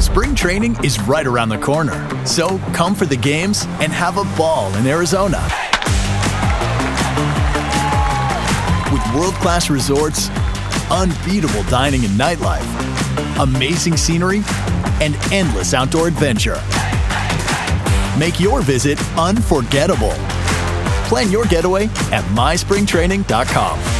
Spring training is right around the corner. So come for the games and have a ball in Arizona. With world class resorts, unbeatable dining and nightlife, amazing scenery, and endless outdoor adventure. Make your visit unforgettable. Plan your getaway at myspringtraining.com.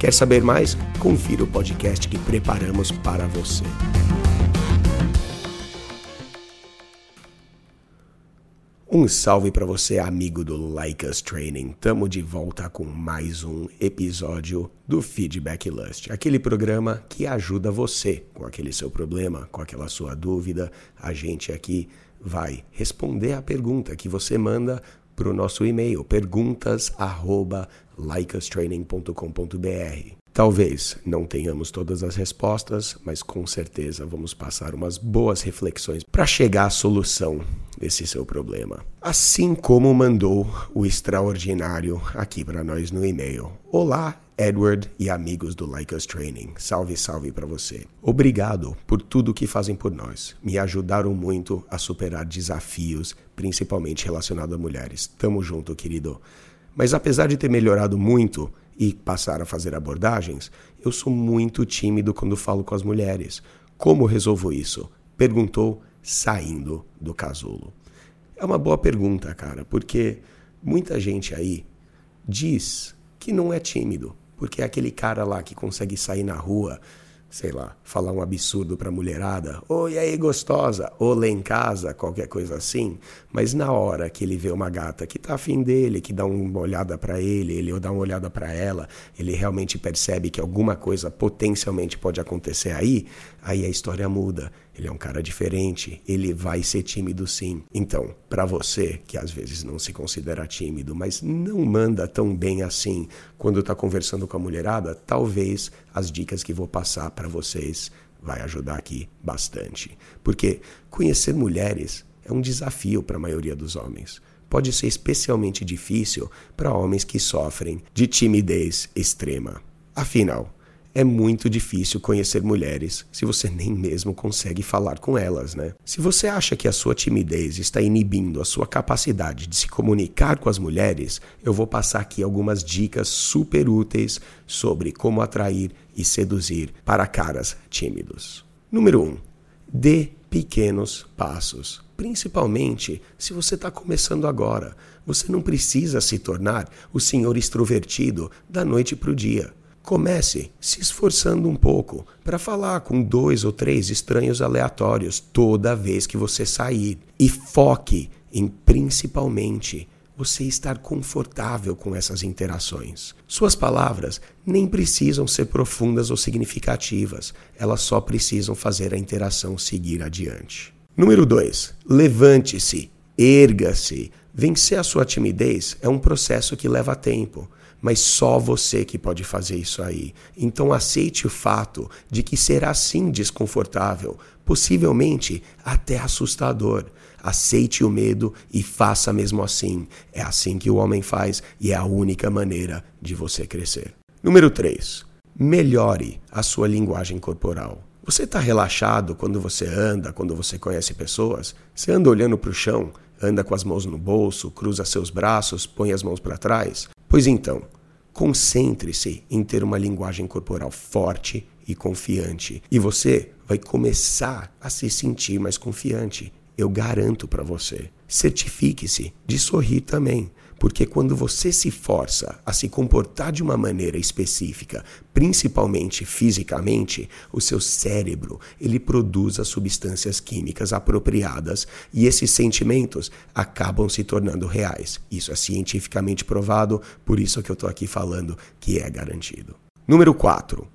Quer saber mais? Confira o podcast que preparamos para você. Um salve para você, amigo do Like Us Training. Tamo de volta com mais um episódio do Feedback Lust, aquele programa que ajuda você com aquele seu problema, com aquela sua dúvida. A gente aqui vai responder a pergunta que você manda para o nosso e-mail perguntas@likeustraining.com.br. Talvez não tenhamos todas as respostas, mas com certeza vamos passar umas boas reflexões para chegar à solução desse seu problema. Assim como mandou o extraordinário aqui para nós no e-mail. Olá, Edward e amigos do Like Us Training. Salve, salve para você. Obrigado por tudo que fazem por nós. Me ajudaram muito a superar desafios, principalmente relacionados a mulheres. Tamo junto, querido. Mas apesar de ter melhorado muito e passar a fazer abordagens, eu sou muito tímido quando falo com as mulheres. Como resolvo isso? Perguntou saindo do casulo. É uma boa pergunta, cara, porque muita gente aí diz que não é tímido, porque é aquele cara lá que consegue sair na rua, sei lá, falar um absurdo pra mulherada, oi aí gostosa, ou lá em casa, qualquer coisa assim, mas na hora que ele vê uma gata que tá afim dele, que dá uma olhada para ele, ele dá uma olhada para ela, ele realmente percebe que alguma coisa potencialmente pode acontecer aí, aí a história muda. Ele é um cara diferente, ele vai ser tímido sim. Então, para você que às vezes não se considera tímido, mas não manda tão bem assim quando está conversando com a mulherada, talvez as dicas que vou passar para vocês vai ajudar aqui bastante. Porque conhecer mulheres é um desafio para a maioria dos homens. Pode ser especialmente difícil para homens que sofrem de timidez extrema. Afinal, é muito difícil conhecer mulheres se você nem mesmo consegue falar com elas, né? Se você acha que a sua timidez está inibindo a sua capacidade de se comunicar com as mulheres, eu vou passar aqui algumas dicas super úteis sobre como atrair e seduzir para caras tímidos. Número 1. Um, dê pequenos passos. Principalmente se você está começando agora. Você não precisa se tornar o senhor extrovertido da noite para o dia. Comece se esforçando um pouco para falar com dois ou três estranhos aleatórios toda vez que você sair. E foque em principalmente você estar confortável com essas interações. Suas palavras nem precisam ser profundas ou significativas, elas só precisam fazer a interação seguir adiante. Número 2. Levante-se, erga-se. Vencer a sua timidez é um processo que leva tempo mas só você que pode fazer isso aí. Então aceite o fato de que será sim desconfortável, possivelmente até assustador. Aceite o medo e faça mesmo assim. É assim que o homem faz e é a única maneira de você crescer. Número 3. Melhore a sua linguagem corporal. Você está relaxado quando você anda, quando você conhece pessoas? Você anda olhando para o chão, anda com as mãos no bolso, cruza seus braços, põe as mãos para trás? Pois então, concentre-se em ter uma linguagem corporal forte e confiante, e você vai começar a se sentir mais confiante. Eu garanto para você. Certifique-se de sorrir também, Porque quando você se força a se comportar de uma maneira específica, principalmente fisicamente, o seu cérebro, ele produz as substâncias químicas apropriadas e esses sentimentos acabam se tornando reais. Isso é cientificamente provado, por isso que eu estou aqui falando que é garantido. Número 4.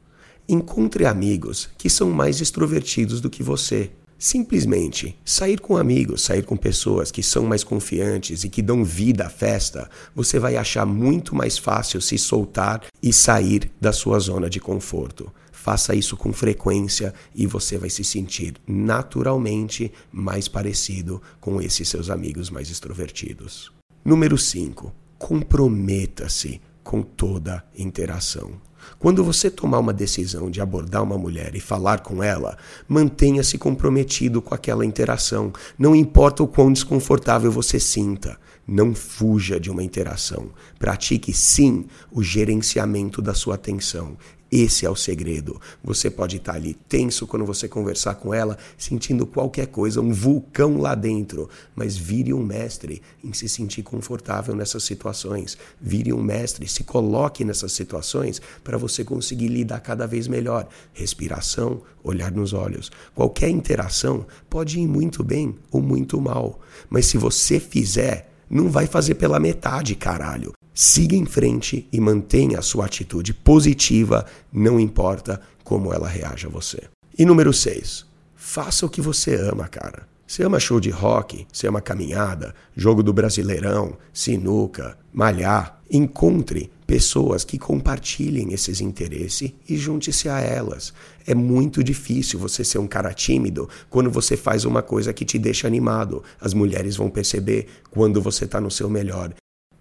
Encontre amigos que são mais extrovertidos do que você. Simplesmente sair com amigos, sair com pessoas que são mais confiantes e que dão vida à festa, você vai achar muito mais fácil se soltar e sair da sua zona de conforto. Faça isso com frequência e você vai se sentir naturalmente mais parecido com esses seus amigos mais extrovertidos. Número 5. Comprometa-se com toda interação. Quando você tomar uma decisão de abordar uma mulher e falar com ela, mantenha-se comprometido com aquela interação. Não importa o quão desconfortável você sinta. Não fuja de uma interação. Pratique sim o gerenciamento da sua atenção. Esse é o segredo. Você pode estar ali tenso quando você conversar com ela, sentindo qualquer coisa, um vulcão lá dentro, mas vire um mestre em se sentir confortável nessas situações. Vire um mestre, se coloque nessas situações para você conseguir lidar cada vez melhor. Respiração, olhar nos olhos. Qualquer interação pode ir muito bem ou muito mal, mas se você fizer, não vai fazer pela metade, caralho. Siga em frente e mantenha a sua atitude positiva, não importa como ela reaja a você. E número 6. Faça o que você ama, cara. Você ama show de rock, você ama caminhada, jogo do Brasileirão, sinuca, malhar. Encontre pessoas que compartilhem esses interesses e junte-se a elas. É muito difícil você ser um cara tímido quando você faz uma coisa que te deixa animado. As mulheres vão perceber quando você está no seu melhor.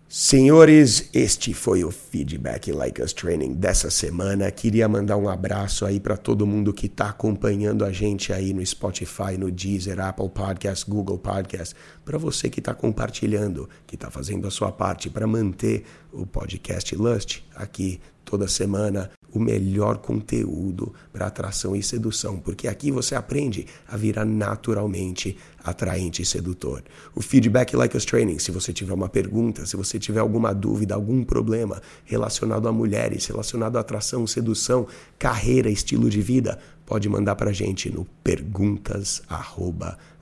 Senhores, este foi o Feedback Like Us Training dessa semana. Queria mandar um abraço aí para todo mundo que está acompanhando a gente aí no Spotify, no Deezer, Apple Podcast, Google Podcast. Para você que está compartilhando, que está fazendo a sua parte para manter o podcast Lust aqui toda semana o melhor conteúdo para atração e sedução, porque aqui você aprende a virar naturalmente atraente e sedutor. O Feedback Like Us Training, se você tiver uma pergunta, se você tiver alguma dúvida, algum problema relacionado a mulheres, relacionado à atração, sedução, carreira, estilo de vida, pode mandar para a gente no perguntas@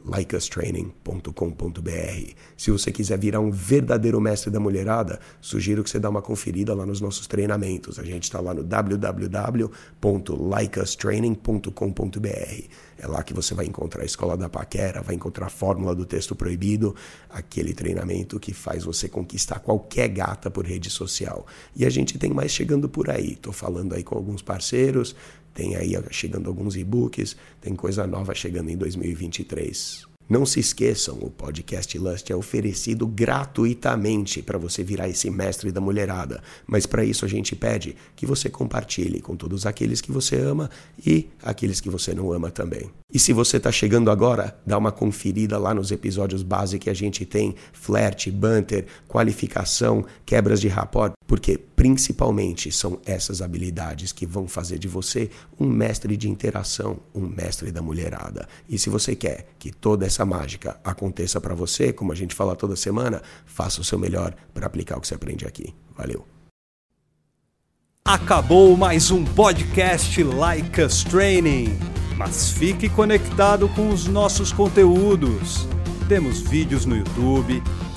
likeustraining.com.br. Se você quiser virar um verdadeiro mestre da mulherada, sugiro que você dê uma conferida lá nos nossos treinamentos. A gente está lá no www.likeustraining.com.br. É lá que você vai encontrar a escola da paquera, vai encontrar a fórmula do texto proibido, aquele treinamento que faz você conquistar qualquer gata por rede social. E a gente tem mais chegando por aí. Estou falando aí com alguns parceiros, tem aí chegando alguns e-books, tem coisa nova chegando em 2023. Não se esqueçam, o podcast Lust é oferecido gratuitamente para você virar esse mestre da mulherada. Mas para isso a gente pede que você compartilhe com todos aqueles que você ama e aqueles que você não ama também. E se você está chegando agora, dá uma conferida lá nos episódios base que a gente tem: flerte, banter, qualificação, quebras de rapport, porque principalmente são essas habilidades que vão fazer de você um mestre de interação, um mestre da mulherada. E se você quer que toda essa mágica aconteça para você, como a gente fala toda semana, faça o seu melhor para aplicar o que você aprende aqui. Valeu! Acabou mais um podcast Like Us Training. Mas fique conectado com os nossos conteúdos. Temos vídeos no YouTube,